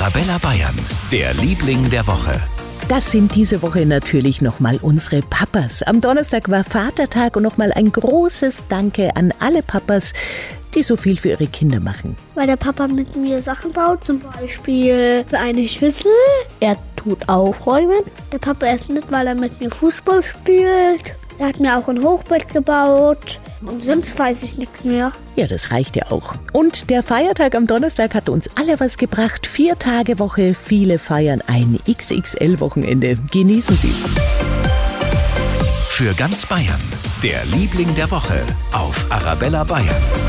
Arabella Bayern, der Liebling der Woche. Das sind diese Woche natürlich nochmal unsere Papas. Am Donnerstag war Vatertag und nochmal ein großes Danke an alle Papas, die so viel für ihre Kinder machen. Weil der Papa mit mir Sachen baut, zum Beispiel eine Schüssel. Er tut aufräumen. Der Papa ist nicht, weil er mit mir Fußball spielt. Er hat mir auch ein Hochbett gebaut. Und sonst weiß ich nichts mehr. Ja, das reicht ja auch. Und der Feiertag am Donnerstag hat uns alle was gebracht. Vier Tage Woche, viele feiern ein XXL-Wochenende. Genießen Sie's. Für ganz Bayern, der Liebling der Woche auf Arabella Bayern.